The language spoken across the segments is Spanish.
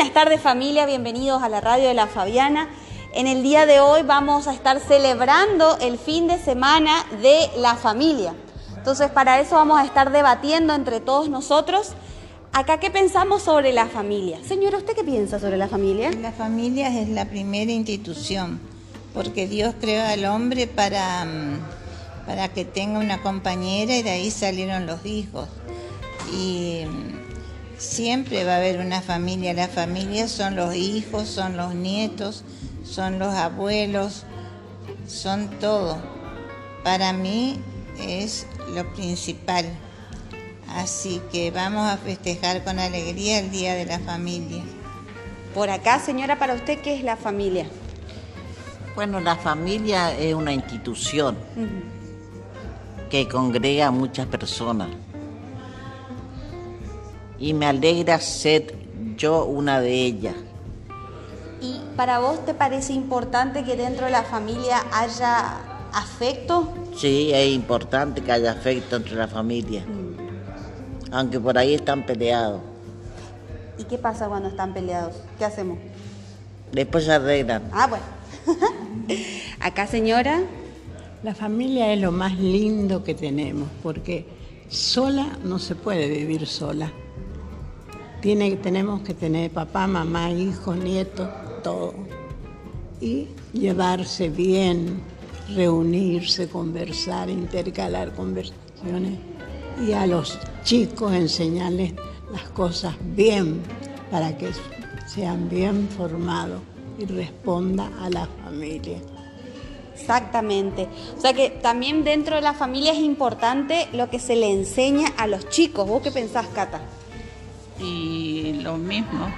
Buenas tardes familia, bienvenidos a la radio de la Fabiana. En el día de hoy vamos a estar celebrando el fin de semana de la familia. Entonces para eso vamos a estar debatiendo entre todos nosotros. Acá, ¿qué pensamos sobre la familia? Señora, ¿usted qué piensa sobre la familia? La familia es la primera institución, porque Dios creó al hombre para, mm, para que tenga una compañera y de ahí salieron los hijos. Y mm, siempre va a haber una familia. La familia son los hijos, son los nietos, son los abuelos, son todo. Para mí es lo principal. Así que vamos a festejar con alegría el Día de la Familia. Por acá, señora, para usted, ¿qué es la familia? Bueno, la familia es una institución que congrega a muchas personas. Y me alegra ser yo una de ellas. ¿Y para vos te parece importante que dentro de la familia haya afecto? Sí, es importante que haya afecto entre la familia. Aunque por ahí están peleados. ¿Y qué pasa cuando están peleados? ¿Qué hacemos? Después se arreglan. Ah, bueno. Acá, señora. La familia es lo más lindo que tenemos, porque sola no se puede vivir sola. Tiene, tenemos que tener papá, mamá, hijos, nietos, todo. Y llevarse bien, reunirse, conversar, intercalar conversaciones. Y a los chicos enseñarles las cosas bien para que sean bien formados y responda a la familia. Exactamente. O sea que también dentro de la familia es importante lo que se le enseña a los chicos. ¿Vos qué pensás, Cata? Y lo mismo,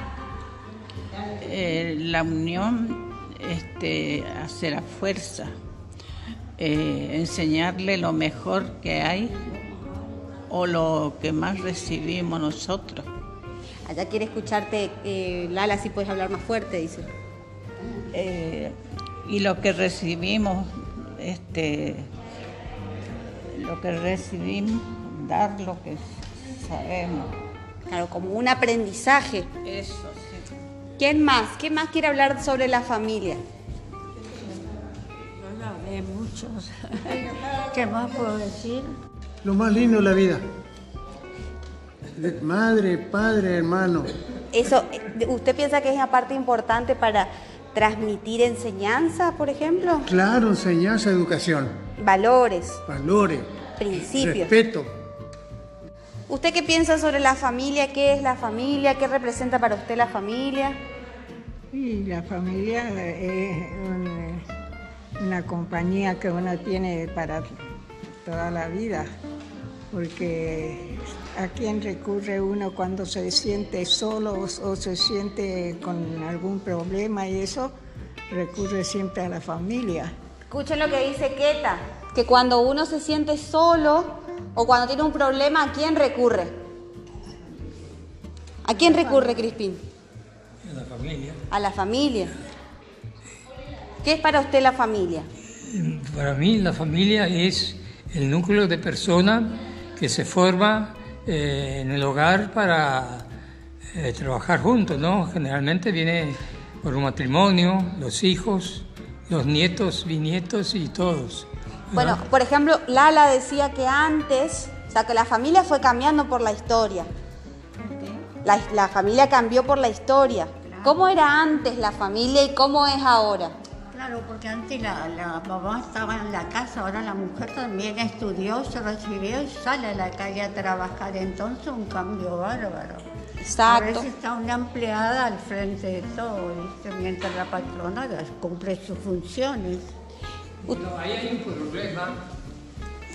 eh, la unión este, hace la fuerza, eh, enseñarle lo mejor que hay o lo que más recibimos nosotros. Allá quiere escucharte, eh, Lala, si puedes hablar más fuerte, dice. Y lo que recibimos, este, lo que recibimos, dar lo que sabemos. Claro, como un aprendizaje. Eso, sí. ¿Quién más? ¿Quién más quiere hablar sobre la familia? de muchos. ¿Qué más puedo decir? Lo más lindo de la vida. Madre, padre, hermano. Eso, ¿usted piensa que es una parte importante para transmitir enseñanza, por ejemplo? Claro, enseñanza, educación, Valores, valores, principios. respeto. ¿Usted qué piensa sobre la familia? ¿Qué es la familia? ¿Qué representa para usted la familia? Y la familia es un- una compañía que uno tiene para toda la vida, porque a quién recurre uno cuando se siente solo o, o se siente con algún problema y eso, recurre siempre a la familia. Escuchen lo que dice Keta, que cuando uno se siente solo o cuando tiene un problema, ¿a quién recurre? ¿A quién recurre, Crispín? A la familia. A la familia. ¿Qué es para usted la familia? Para mí la familia es el núcleo de personas que se forma eh, en el hogar para eh, trabajar juntos, ¿no? Generalmente viene por un matrimonio, los hijos, los nietos, bisnietos y todos. Bueno, por ejemplo, Lala decía que antes, o sea, que la familia fue cambiando por la historia. La, la familia cambió por la historia. ¿Cómo era antes la familia y cómo es ahora? Claro, porque antes la, la mamá estaba en la casa, ahora la mujer también estudió, se recibió y sale a la calle a trabajar. Entonces un cambio bárbaro. A Exacto. veces está una empleada al frente de todo, ¿viste? mientras la patrona cumple sus funciones. No, ahí hay un problema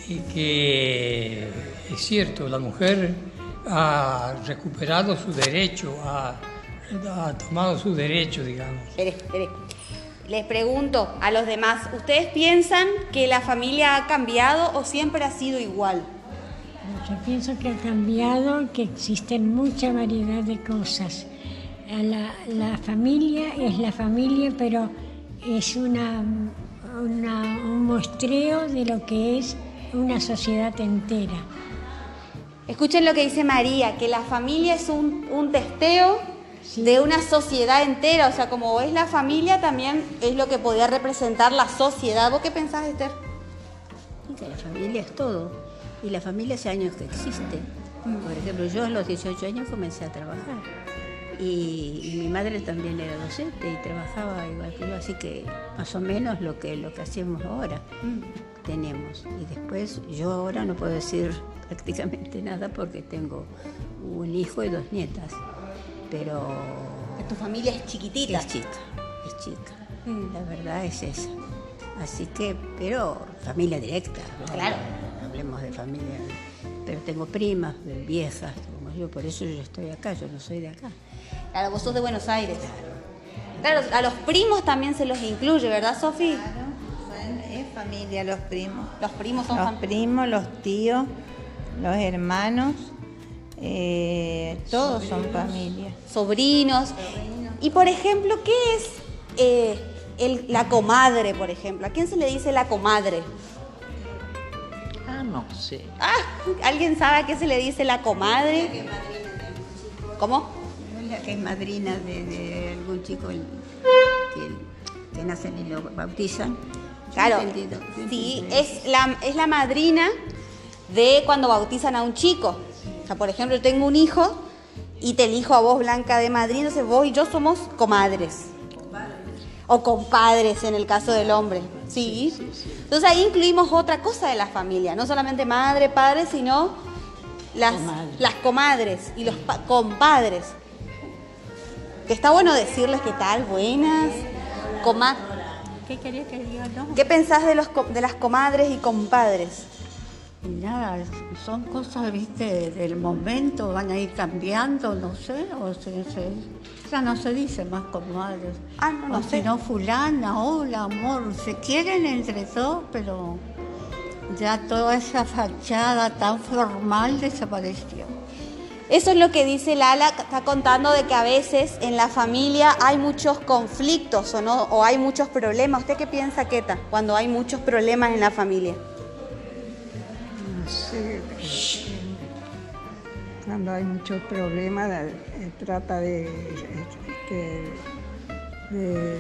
y que es cierto, la mujer ha recuperado su derecho, ha, ha tomado su derecho, digamos. Espere, espere. Les pregunto a los demás, ¿ustedes piensan que la familia ha cambiado o siempre ha sido igual? Yo pienso que ha cambiado, que existen mucha variedad de cosas. La, la familia es la familia, pero es una, una- un muestreo de lo que es una sociedad entera. Escuchen lo que dice María, que la familia es un, un testeo de una sociedad entera, o sea, como es la familia, también es lo que podría representar la sociedad. ¿Vos qué pensás, Esther? Que la familia es todo. Y la familia hace años que existe. Por ejemplo, yo a los 18 años comencé a trabajar. Y, y mi madre también era docente y trabajaba igual que yo, así que más o menos lo que, lo que hacemos ahora tenemos. Y después yo ahora no puedo decir prácticamente nada porque tengo un hijo y dos nietas. Pero Tu familia es chiquitita. es chica, es chica. La verdad es esa. Así que, pero familia directa. ¿no? Claro. Hablemos de familia. Pero tengo primas, viejas, como yo, por eso yo estoy acá, yo no soy de acá. Claro, vos sos de Buenos Aires. Claro, a los primos también se los incluye, ¿verdad, Sofi? Son- Es familia, los primos. Los primos son Los primos, los tíos, los hermanos, eh, todos son familia. sobrinos. Y por ejemplo, ¿qué es eh, el- la comadre, por ejemplo? ¿A quién se le dice la comadre? Ah, no sé. Ah, ¿alguien sabe a qué se le dice la comadre? ¿Cómo? La que es madrina de, de algún chico el- que, que nacen y lo bautizan. Claro, entendido, sí, es la, es la madrina de cuando bautizan a un chico. O sea, por ejemplo, tengo un hijo y te elijo a vos, Blanca, de madrina, entonces vos y yo somos comadres. O compadres en el caso del hombre. Sí. Entonces ahí incluimos otra cosa de la familia, no solamente madre, padre, sino las, las comadres y los pa- compadres. Que está bueno decirles qué tal, buenas. Coma ¿Qué quería que diga? No. ¿Qué pensás de, los, de las comadres y compadres? Nada, son cosas, viste, del momento, van a ir cambiando, no sé, o se, se- ya no se dice más comadres. Ah, no, no o sé. si no, fulana, hola, amor, se quieren entre todos, pero ya toda esa fachada tan formal desapareció. Eso es lo que dice Lala, está contando de que a veces en la familia hay muchos conflictos o, no, o hay muchos problemas. ¿Usted qué piensa, Keta, cuando hay muchos problemas en la familia? No sé, cuando hay muchos problemas, eh, trata de, este, de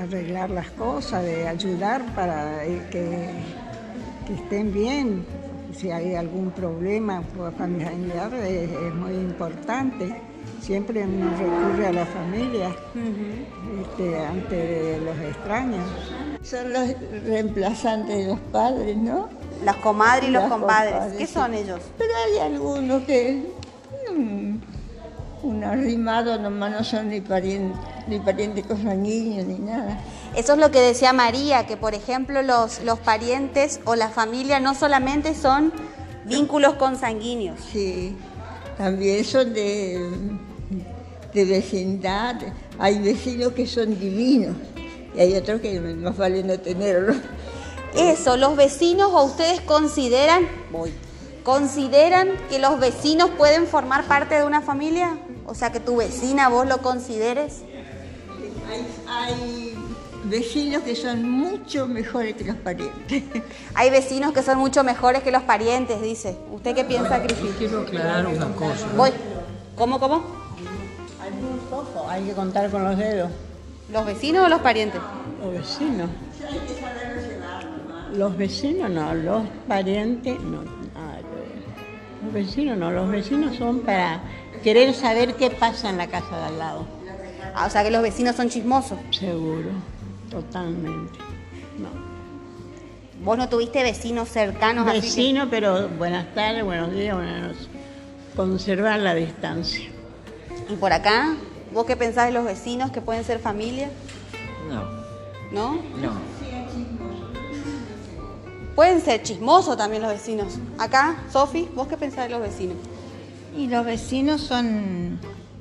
arreglar las cosas, de ayudar para eh, que estén bien. Si hay algún problema pues, familiar es, es muy importante. Siempre uno recurre a la familia este, ante de los extraños. Son los reemplazantes de los padres, ¿no? Las comadres y los compadres. compadres, ¿Qué son ellos? Pero hay algunos que mm, un arrimado nomás no son ni parientes, ni parientes consanguíneos ni nada. Eso es lo que decía María, que por ejemplo los, los parientes o la familia no solamente son vínculos consanguíneos. Sí, también son de, de vecindad. Hay vecinos que son divinos y hay otros que más vale no tenerlos. Eso, los vecinos o ustedes consideran, voy, consideran que los vecinos pueden formar parte de una familia, o sea que tu vecina vos lo consideres. Hay, hay vecinos que son mucho mejores que los parientes. Hay vecinos que son mucho mejores que los parientes, dice. ¿Usted qué piensa, Cristina? Quiero aclarar una cosa. ¿no? Voy. ¿Cómo, cómo? Hay que contar con los dedos. ¿Los vecinos o los parientes? Los vecinos. Los vecinos no, los parientes no. Los vecinos no, los vecinos son para querer saber qué pasa en la casa de al lado. Ah, o sea que los vecinos son chismosos. Seguro, totalmente. No. ¿Vos no tuviste vecinos cercanos así que- Vecino, pero buenas tardes, buenos días, buenas noches. Conservar la distancia. ¿Y por acá? ¿Vos qué pensás de los vecinos que pueden ser familia? No, ¿No? no. Pueden ser chismosos también los vecinos. Acá, Sofi, ¿vos qué pensás de los vecinos? Y los vecinos son,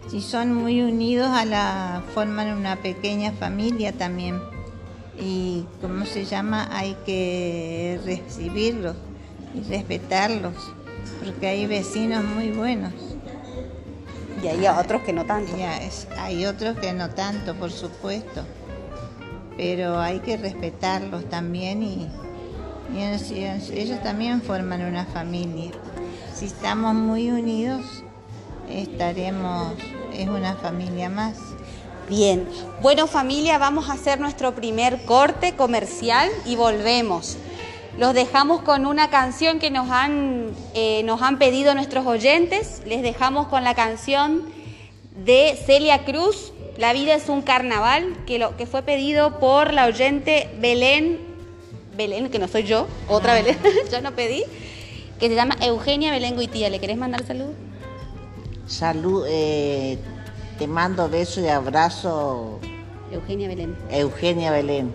si son muy unidos a la, forman una pequeña familia también. Y ¿cómo se llama? Hay que recibirlos y respetarlos, porque hay vecinos muy buenos. Y hay otros que no tanto. Es- hay otros que no tanto, por supuesto, pero hay que respetarlos también y, ellos también forman una familia. Si estamos muy unidos, estaremos es una familia más. Bien, bueno familia, vamos a hacer nuestro primer corte comercial y volvemos. Los dejamos con una canción que nos han, eh, nos han pedido nuestros oyentes. Les dejamos con la canción de Celia Cruz, La vida es un carnaval, que, lo, que fue pedido por la oyente Belén, Belén, que no soy yo, otra Belén, yo no pedí, que se llama Eugenia Belén Guitía. ¿Le querés mandar salud? Salud, eh, te mando beso y abrazo. Eugenia Belén. Eugenia Belén.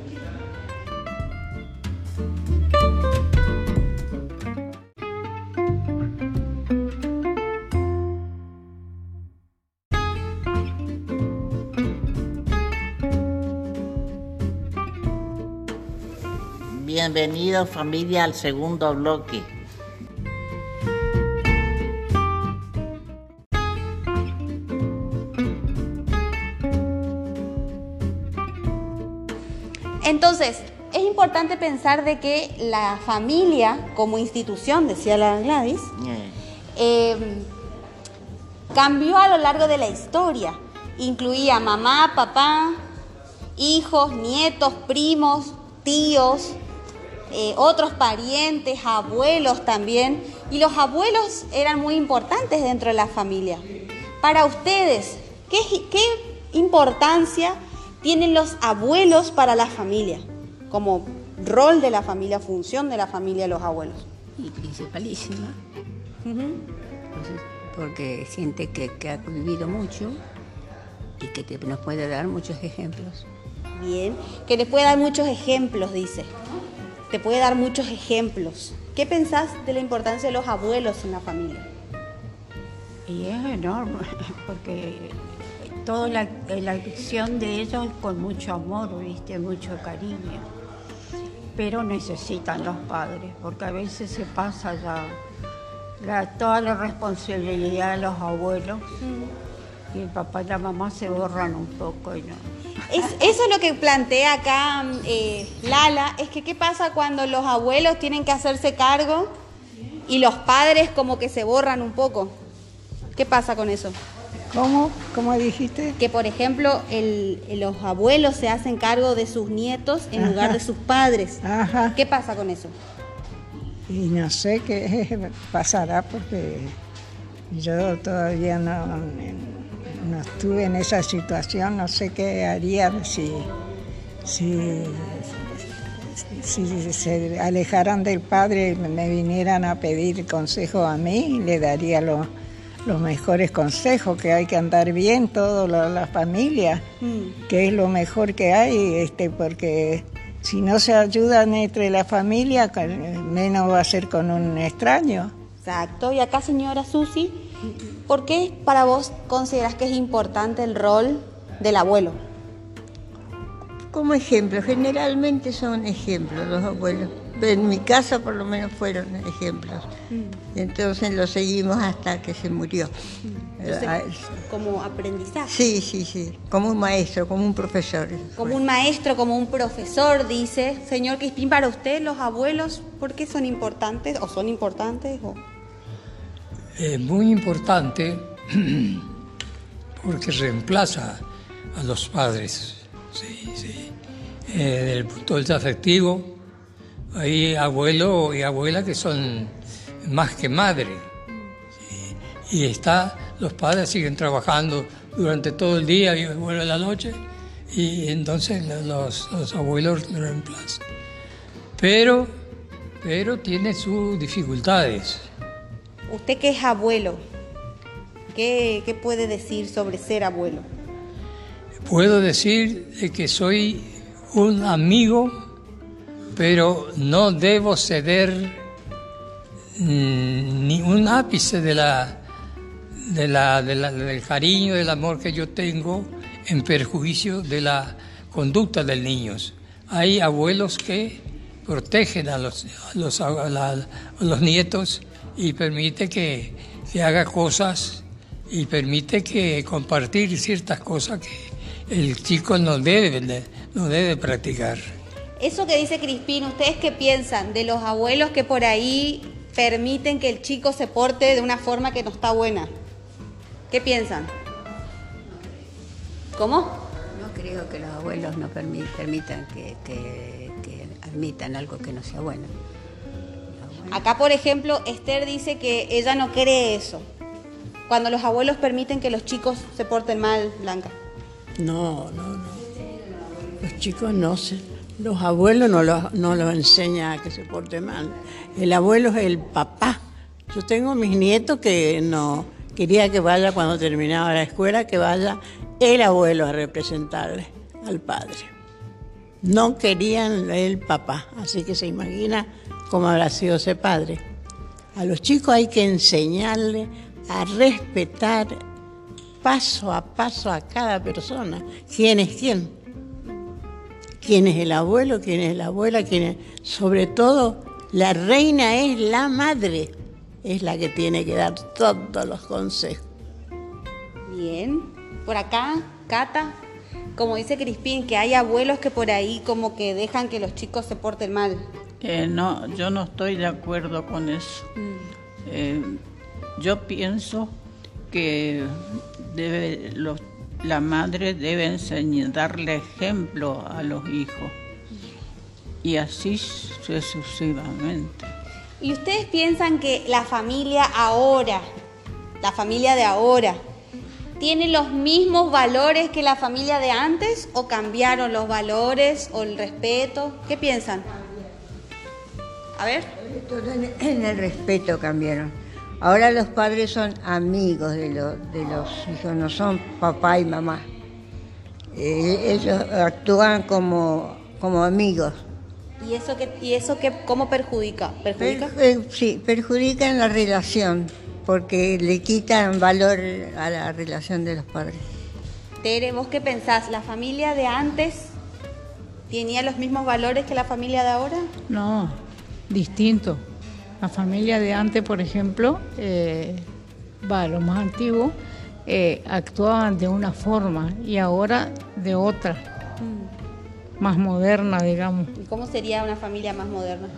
Bienvenido familia al segundo bloque. Entonces, es importante pensar de que la familia como institución, decía la Gladys, eh, cambió a lo largo de la historia. Incluía mamá, papá, hijos, nietos, primos, tíos, eh, otros parientes, abuelos también. Y los abuelos eran muy importantes dentro de la familia. Para ustedes, ¿qué, qué importancia tienen los abuelos para la familia? Como rol de la familia, función de la familia, los abuelos. Y principalísima. Porque siente que, que, ha vivido mucho y que te, nos puede dar muchos ejemplos. Bien, que les puede dar muchos ejemplos, dice. Te puede dar muchos ejemplos. ¿Qué pensás de la importancia de los abuelos en la familia? Y es enorme, porque toda la, la acción de ellos con mucho amor, ¿viste? mucho cariño. Pero necesitan los padres, porque a veces se pasa ya la, toda la responsabilidad de los abuelos y el papá y la mamá se borran un poco y no. Es, eso es lo que plantea acá eh, Lala, es que qué pasa cuando los abuelos tienen que hacerse cargo y los padres como que se borran un poco. ¿Qué pasa con eso? ¿Cómo? ¿Cómo dijiste? Que por ejemplo el, los abuelos se hacen cargo de sus nietos en Ajá. lugar de sus padres. Ajá. ¿Qué pasa con eso? Y no sé qué pasará porque yo todavía no, no estuve en esa situación, no sé qué haría si, si, si se alejaran del padre y me vinieran a pedir consejo a mí, le daría los, los mejores consejos, que hay que andar bien toda la, la familia, mm. que es lo mejor que hay, este, porque si no se ayudan entre la familia, menos va a ser con un extraño. Exacto, y acá señora Susi, ¿Por qué para vos consideras que es importante el rol del abuelo? Como ejemplo, generalmente son ejemplos los abuelos. En mi casa por lo menos fueron ejemplos. Mm. Entonces lo seguimos hasta que se murió. Entonces, como aprendizaje. Sí, sí, sí. Como un maestro, como un profesor. Como un maestro, como un profesor, dice. Señor Crispín, para usted los abuelos, ¿por qué son importantes? ¿O son importantes? O... Es muy importante porque reemplaza a los padres. Sí, sí. Eh, desde el punto de vista afectivo, hay abuelo y abuela que son más que madre. Y está, los padres siguen trabajando durante todo el día y vuelven la noche, y entonces los, los abuelos lo reemplazan. Pero, pero tiene sus dificultades. Usted que es abuelo, ¿qué, ¿qué, puede decir sobre ser abuelo? Puedo decir que soy un amigo, pero no debo ceder ni un ápice de la, de la, de la, del cariño, del amor que yo tengo en perjuicio de la conducta del niño. Hay abuelos que protegen a los, a los, a los nietos y permite que, que, haga cosas y permite que compartir ciertas cosas que el chico no debe, no debe practicar. Eso que dice Crispín, ¿ustedes qué piensan de los abuelos que por ahí permiten que el chico se porte de una forma que no está buena? ¿Qué piensan? ¿Cómo? No creo que los abuelos no permi- permitan que, que- que admitan algo que no sea bueno. Acá, por ejemplo, Esther dice que ella no cree eso. Cuando los abuelos permiten que los chicos se porten mal, Blanca. No, no, no. Los chicos no se, los abuelos no los, no los enseñan a que se porten mal. El abuelo es el papá. Yo tengo mis nietos que no quería que vaya cuando terminaba la escuela, que vaya el abuelo a representarle al padre. No querían el papá, así que se imagina cómo habrá sido ese padre. A los chicos hay que enseñarle a respetar paso a paso a cada persona. ¿Quién es quién? ¿Quién es el abuelo? ¿Quién es la abuela? ¿Quién es? Sobre todo, la reina es la madre. Es la que tiene que dar todos los consejos. Bien. Por acá, Cata, como dice Crispín, que hay abuelos que por ahí como que dejan que los chicos se porten mal. Eh, no, yo no estoy de acuerdo con eso. Eh, yo pienso que debe, los- la madre debe enseñar, darle ejemplo a los hijos. Y así sucesivamente. ¿Y ustedes piensan que la familia ahora, la familia de ahora, tiene los mismos valores que la familia de antes o cambiaron los valores o el respeto? ¿Qué piensan? A ver. Todo en- En el respeto cambiaron. Ahora los padres son amigos de, los de los hijos, no son papá y mamá. Eh, ellos actúan como, como amigos. ¿Y eso qué, y eso qué, cómo perjudica? ¿Perjudica? Per- eh, sí, perjudican la relación porque le quitan valor a la relación de los padres. Tere, ¿vos qué pensás? ¿La familia de antes tenía los mismos valores que la familia de ahora? No, distinto. La familia de antes, por ejemplo, eh, va, los más antiguos, eh, actuaban de una forma y ahora de otra, más moderna, digamos. ¿Y cómo sería una familia más moderna?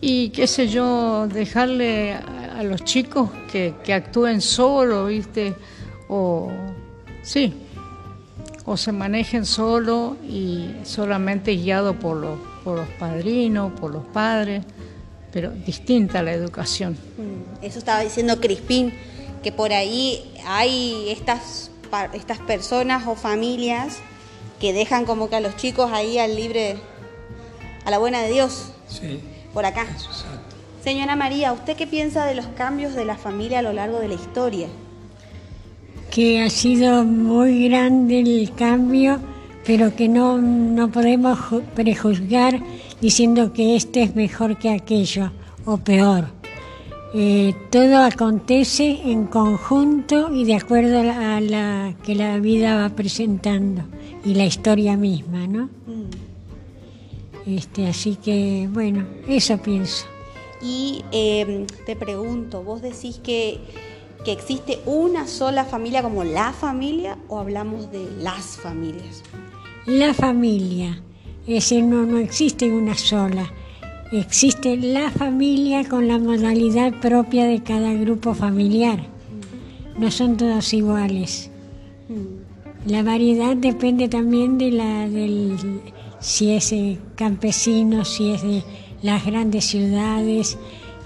Y qué sé yo, dejarle a, a los chicos que, que actúen solo, ¿viste? O sí, o se manejen solo y solamente guiado por los, por los padrinos, por los padres, pero distinta la educación. Mm, Eso estaba diciendo Crispín, que por ahí hay estas, estas personas o familias que dejan como que a los chicos ahí al libre, a la buena de Dios, Sí, por acá. exacto. Señora María, ¿usted qué piensa de los cambios de la familia a lo largo de la historia? que ha sido muy grande el cambio, pero que no, no podemos ju- prejuzgar diciendo que este es mejor que aquello o peor. Eh, todo acontece en conjunto y de acuerdo a la, a la que la vida va presentando y la historia misma, ¿no? Este, así que, bueno, eso pienso. Y eh, te pregunto, ¿vos decís que, que existe una sola familia como la familia o hablamos de las familias? La familia, es decir, no, no existe una sola. Existe la familia con la modalidad propia de cada grupo familiar. No son todos iguales. La variedad depende también de la del si es campesino, si es de las grandes ciudades.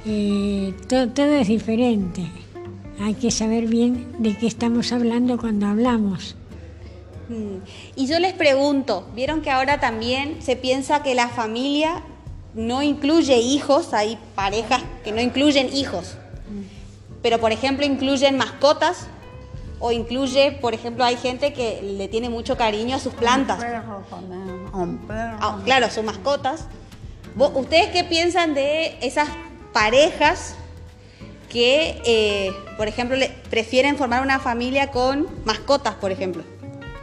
eh, to- todo es diferente. Hay que saber bien de qué estamos hablando cuando hablamos. Mm. Y yo les pregunto, vieron que ahora también se piensa que la familia no incluye hijos, hay parejas que no incluyen hijos, pero por ejemplo incluyen mascotas o incluye, por ejemplo, hay gente que le tiene mucho cariño a sus plantas. Ah, claro, sus mascotas. ¿Vos- ¿Ustedes qué piensan de esas parejas que, eh, por ejemplo, le- prefieren formar una familia con mascotas, por ejemplo,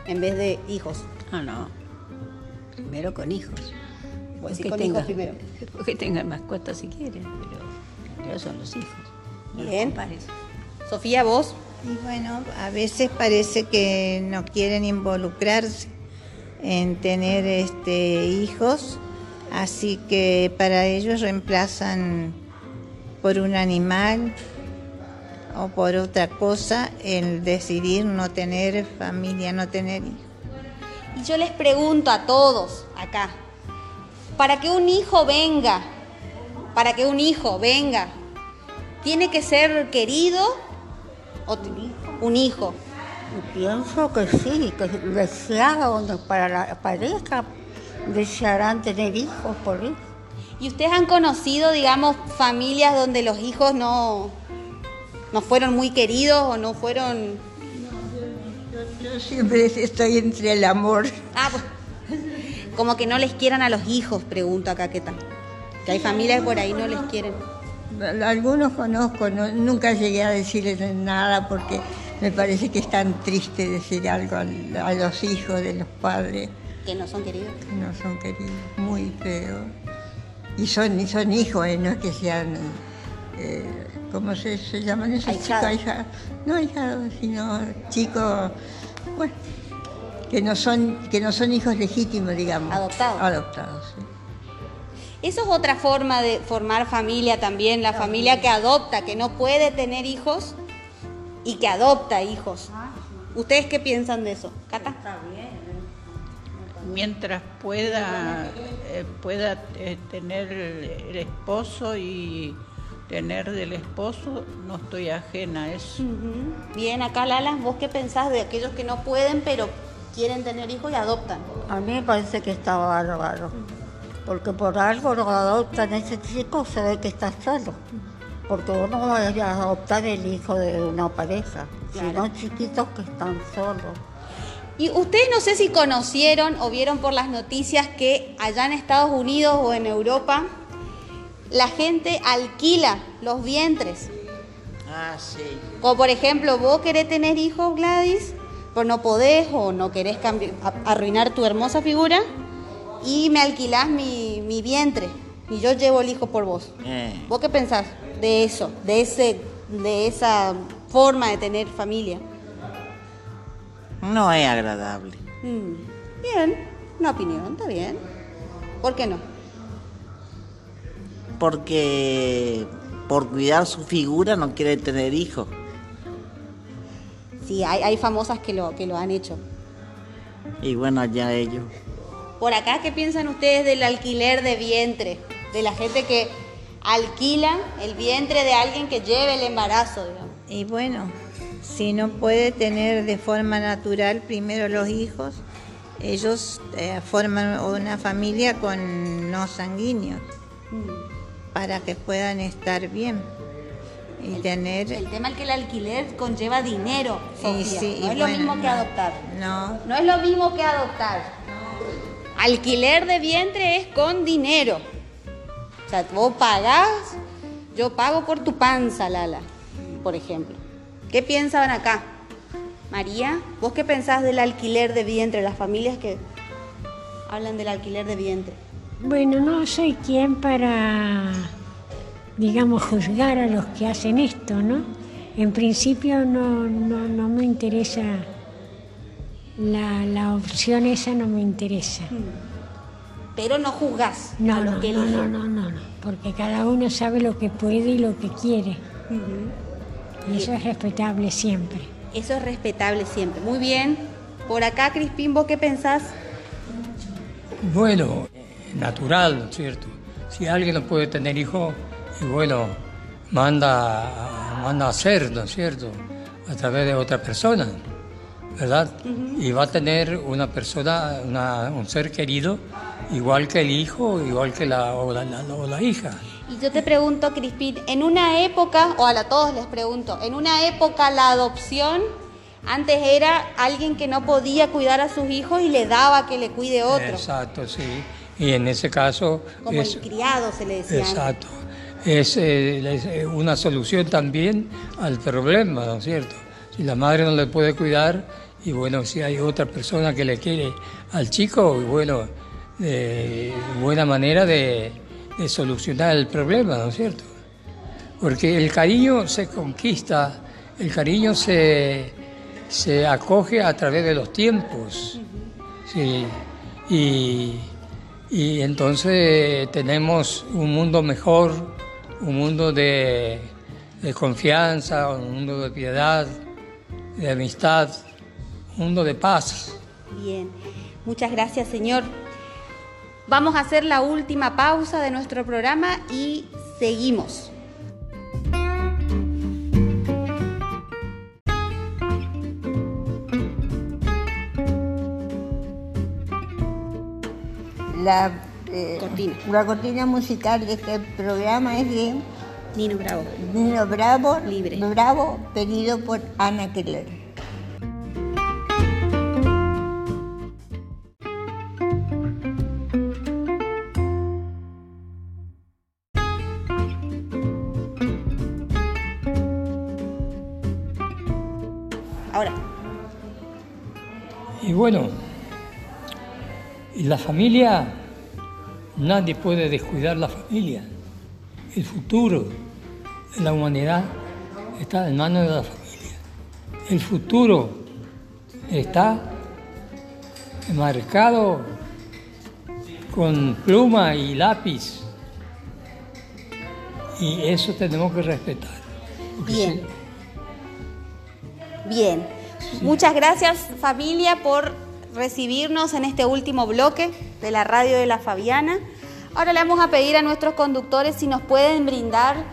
en vez de hijos? Ah, no. Primero con hijos. Pues sí, con tengan- hijos primero. Que tengan mascotas si quieren, pero primero son los hijos. No Bien. Sofía, vos. Y bueno, a veces parece que no quieren involucrarse en tener este hijos, así que para ellos reemplazan por un animal o por otra cosa el decidir no tener familia, no tener hijos. Y yo les pregunto a todos acá, para que un hijo venga, para que un hijo venga, ¿tiene que ser querido o un hijo? Pienso que sí, que deseado para la pareja, desearán tener hijos por eso. ¿Y ustedes han conocido, digamos, familias donde los hijos no, no fueron muy queridos o no fueron... Yo siempre estoy entre el amor. Ah, pues, como que no les quieran a los hijos, pregunto acá qué tal. Que hay familias por ahí no les quieren. Algunos conozco, no- nunca llegué a decirles nada porque me parece que es tan triste decir algo al- a, los hijos de los padres Que no son queridos. que no son queridos, muy feo. Y son, y son hijos, eh, no es que sean, eh, ¿cómo se, se llaman esos chicos? No ahijados, sino chicos, bueno, que no son, que no son hijos legítimos, digamos. Adoptados. Adoptados, sí. Eso es otra forma de formar familia también, la familia que adopta, que no puede tener hijos y que adopta hijos. ¿Ustedes qué piensan de eso? Cata. Mientras pueda, eh, pueda eh, tener el esposo y tener del esposo, no estoy ajena a eso. Bien, acá Lala, ¿vos qué pensás de aquellos que no pueden pero quieren tener hijos y adoptan? A mí me parece que está bárbaro, porque por algo lo adoptan ese chico, se ve que está solo. Porque uno va a adoptar el hijo de una pareja, sino chiquitos que están solos. Y ustedes no sé si conocieron o vieron por las noticias que allá en Estados Unidos o en Europa la gente alquila los vientres. Ah, sí. Como por ejemplo, vos querés tener hijos, Gladys, pero no podés o no querés arruinar tu hermosa figura y me alquilás mi, mi vientre y yo llevo el hijo por vos. Eh, ¿Vos qué pensás de eso, de, ese, de esa forma de tener familia? no es agradable. Mm, Bien, una opinión, está bien. ¿Por qué no? Porque por cuidar su figura no quiere tener hijos. Sí, hay, hay famosas que lo, que lo han hecho. Y bueno, ya ellos. Por acá, ¿qué piensan ustedes del alquiler de vientre? De la gente que alquila el vientre de alguien que lleve el embarazo, digamos. Y bueno, si no puede tener de forma natural primero los hijos, ellos eh, forman una familia con no sanguíneos para que puedan estar bien y tener... El tema es que el alquiler conlleva dinero, Sofía. sí, y no es lo mismo que adoptar. No, No es lo mismo que adoptar. Alquiler de vientre es con dinero. O sea, vos pagás, yo pago por tu panza, Lala, por ejemplo. ¿Qué piensan acá? María, ¿vos qué pensás del alquiler de vientre? Las familias que hablan del alquiler de vientre. Bueno, no soy quien para, digamos, juzgar a los que hacen esto, ¿no? En principio no, no, no me interesa, la, la opción esa no me interesa. Pero no juzgás No, a los no, que no, no, no, no, no, porque cada uno sabe lo que puede y lo que quiere. Y eso es respetable siempre. Eso es respetable siempre. Muy bien. Por acá, Crispín, ¿vos qué pensás? Bueno, natural, ¿no es cierto? Si alguien no puede tener hijos, y bueno, manda, manda a hacer, ¿no es cierto? A través de otra persona, ¿verdad? Y va a tener una persona, una- un ser querido, igual que el hijo, igual que la, o la, la- o la hija. Y yo te pregunto, Crispín, en una época, o a todos les pregunto, en una época la adopción antes era alguien que no podía cuidar a sus hijos y le daba que le cuide otro. Exacto, sí. Y en ese caso Como es, el criado se le decía. Exacto. Es, eh, es, eh, una solución también al problema, ¿no es cierto? Si la madre no le puede cuidar y bueno, si hay otra persona que le quiere al chico, y bueno, eh, buena manera de, de solucionar el problema, ¿no es cierto? Porque el cariño se conquista, el cariño se, se acoge a través de los tiempos. Sí, y, y entonces tenemos un mundo mejor, un mundo de, confianza, un mundo de piedad, de amistad, un mundo de paz. Bien. Muchas gracias, Señor. Vamos a hacer la última pausa de nuestro programa y seguimos. La, eh, la cortina musical de este programa es de Nino Bravo. Nino Bravo, Libre. Bravo, pedido por Ana Keller. Ahora. Y bueno, y la familia, nadie puede descuidar la familia. El futuro de la humanidad está en manos de la familia. El futuro está marcado con pluma y lápiz. Y eso tenemos que respetar. Bien. Bien. Muchas gracias familia por recibirnos en este último bloque de la radio de la Fabiana. Ahora le vamos a pedir a nuestros conductores si nos pueden brindar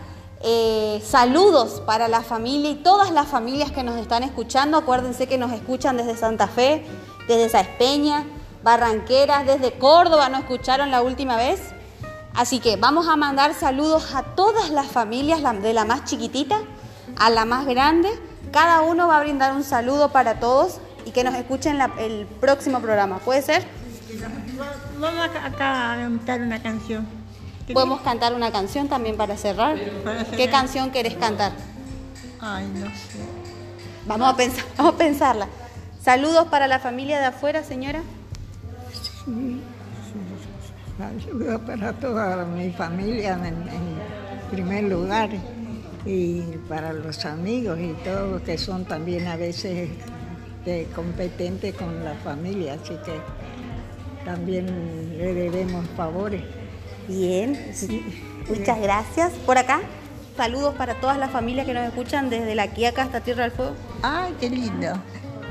eh, saludos para la familia y todas las familias que nos están escuchando. Acuérdense que nos escuchan desde Santa Fe, desde Saespeña, Barranqueras, desde Córdoba, nos escucharon la última vez. Así que vamos a mandar saludos a todas las familias, de la más chiquitita a la más grande. Cada uno va a brindar un saludo para todos y que nos escuchen la- el próximo programa. ¿Puede ser? Vamos acá, a cantar una canción. Podemos cantar una canción también para cerrar. Para cerrar. ¿Qué canción querés cantar? Ay, no sé. Vamos a, pensar, vamos a pensarla. Saludos para la familia de afuera, señora. Sí, Saludos para toda mi familia en, en primer lugar y para los amigos y todos que son también a veces de competentes con la familia, así que también le debemos favores. Bien, muchas gracias. Por acá, saludos para todas las familias que nos escuchan desde la Quiaca hasta Tierra del Fuego. Ay, qué lindo.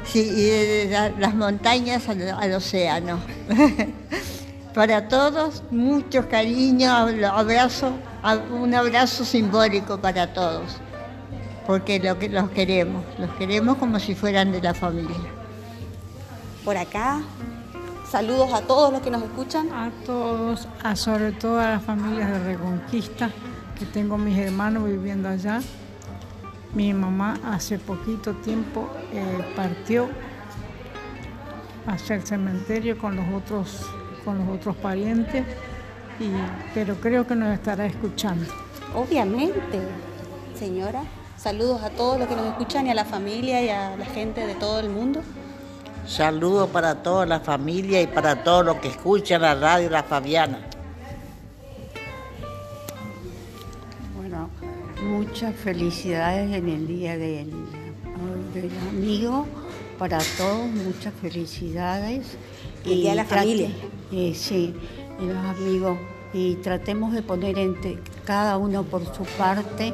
Sí, y de la- las montañas al, al océano. Para todos, mucho cariño, abra- abrazo, un abrazo simbólico para todos, porque lo que los queremos, los queremos como si fueran de la familia. Por acá, saludos a todos los que nos escuchan. A todos, a sobre todo a las familias de Reconquista, que tengo mis hermanos viviendo allá. Mi mamá hace poquito tiempo eh, partió hacia el cementerio con los otros, con los otros parientes, y, pero creo que nos estará escuchando. Obviamente, señora. Saludos a todos los que nos escuchan y a la familia y a la gente de todo el mundo. Saludos para toda la familia y para todos los que escuchan la radio La Fabiana. Bueno, muchas felicidades en el día del, del amigo. Para todos, muchas felicidades. El Día de la Familia. eh, sí, de los amigos. Y tratemos de poner entre cada uno por su parte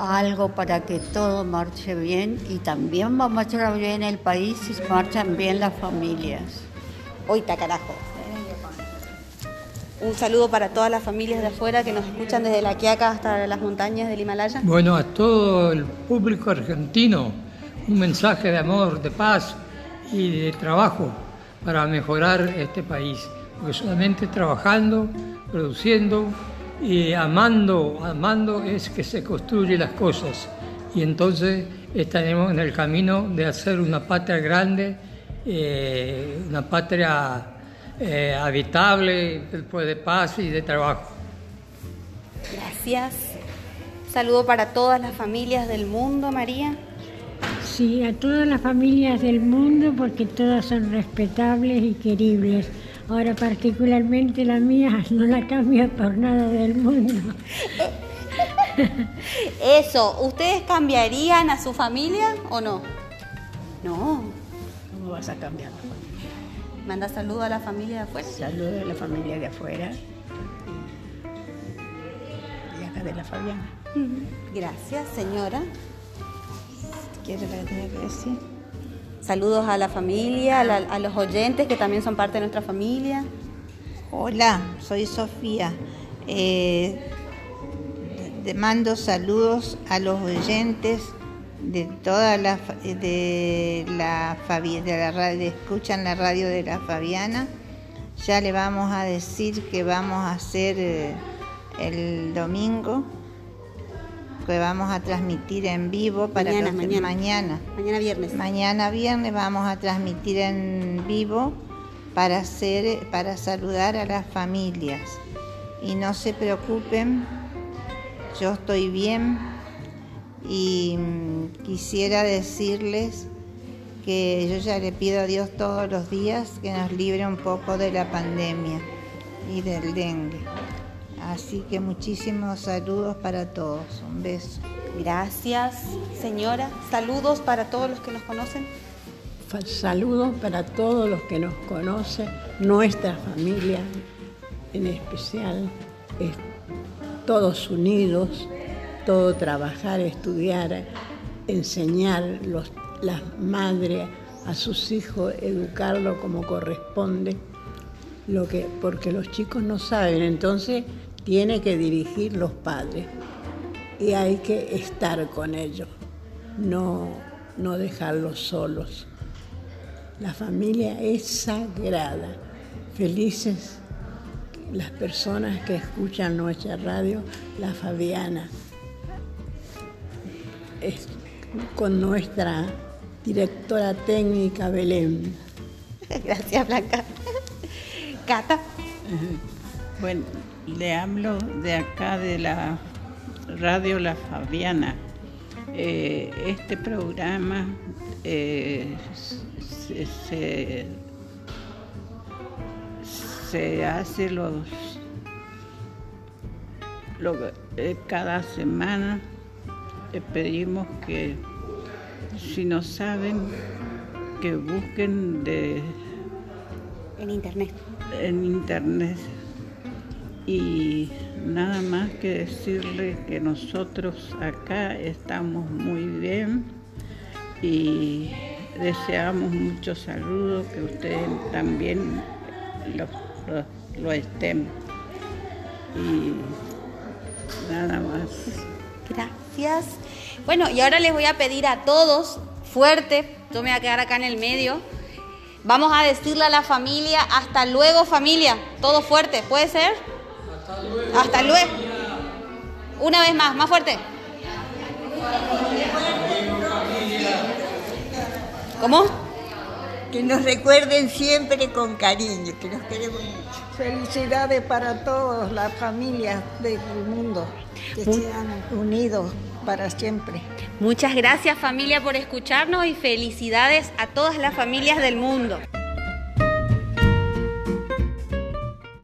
algo para que todo marche bien y también va a marchar bien el país si marchan bien las familias. Oita, carajo. Un saludo para todas las familias de afuera que nos escuchan desde la Quiaca hasta las montañas del Himalaya. Bueno, a todo el público argentino, un mensaje de amor, de paz y de trabajo para mejorar este país. Porque solamente trabajando, produciendo y amando, amando es que se construyen las cosas. Y entonces estaremos en el camino de hacer una patria grande, eh, una patria eh, habitable, después de paz y de trabajo. Gracias. Saludo para todas las familias del mundo, María. Sí, a todas las familias del mundo porque todas son respetables y queribles. Ahora particularmente la mía no la cambio por nada del mundo. Eso, ¿ustedes cambiarían a su familia o no? No. ¿Cómo vas a cambiar? Manda saludo a la familia de afuera. Saludos a la familia de afuera y acá de la Fabiana. Gracias, señora. ¿Quieres lo que tenga que decir? Saludos a la familia, a, la- a los oyentes que también son parte de nuestra familia. Hola, soy Sofía. Eh, te mando saludos a los oyentes de toda la de la de la radio, escuchan la radio de la Fabiana. Ya le vamos a decir que vamos a hacer eh, el domingo, que vamos a transmitir en vivo para Mañana, mañana. mañana. Mañana viernes. Mañana viernes vamos a transmitir en vivo para hacer para saludar a las familias. Y no se preocupen, yo estoy bien y mm, quisiera decirles que yo ya le pido a Dios todos los días que nos libre un poco de la pandemia y del dengue. Así que muchísimos saludos para todos. Un beso. Gracias, señora. Saludos para todos los que nos conocen. Saludos para todos los que nos conocen, nuestra familia en especial, es todos unidos, todo trabajar, estudiar, enseñar los, las madres a sus hijos, educarlo como corresponde, lo que, porque los chicos no saben, entonces tiene que dirigir los padres y hay que estar con ellos, no, no dejarlos solos. La familia es sagrada. Felices las personas que escuchan nuestra radio, la Fabiana, Es con nuestra directora técnica Belén. Gracias, Blanca. Cata. Bueno, le hablo de acá de la radio La Fabiana. Eh, este programa eh, se, se- se hace los lo que- eh, cada semana. Le pedimos que si no saben que busquen de En internet. en internet y nada más que decirle que nosotros acá estamos muy bien y deseamos muchos saludos, que ustedes también lo, lo- lo estén. Y nada más. Gracias. Bueno, y ahora les voy a pedir a todos, fuerte, yo me voy a quedar acá en el medio. Vamos a decirle a la familia, hasta luego familia, todo fuerte, ¿puede ser? Hasta luego. Una vez más, más fuerte. ¿Cómo? Que nos recuerden siempre con cariño, que nos queremos mucho. Felicidades para todos, las familias del mundo, que sean unidos para siempre. Muchas gracias familia por escucharnos y felicidades a todas las familias del mundo.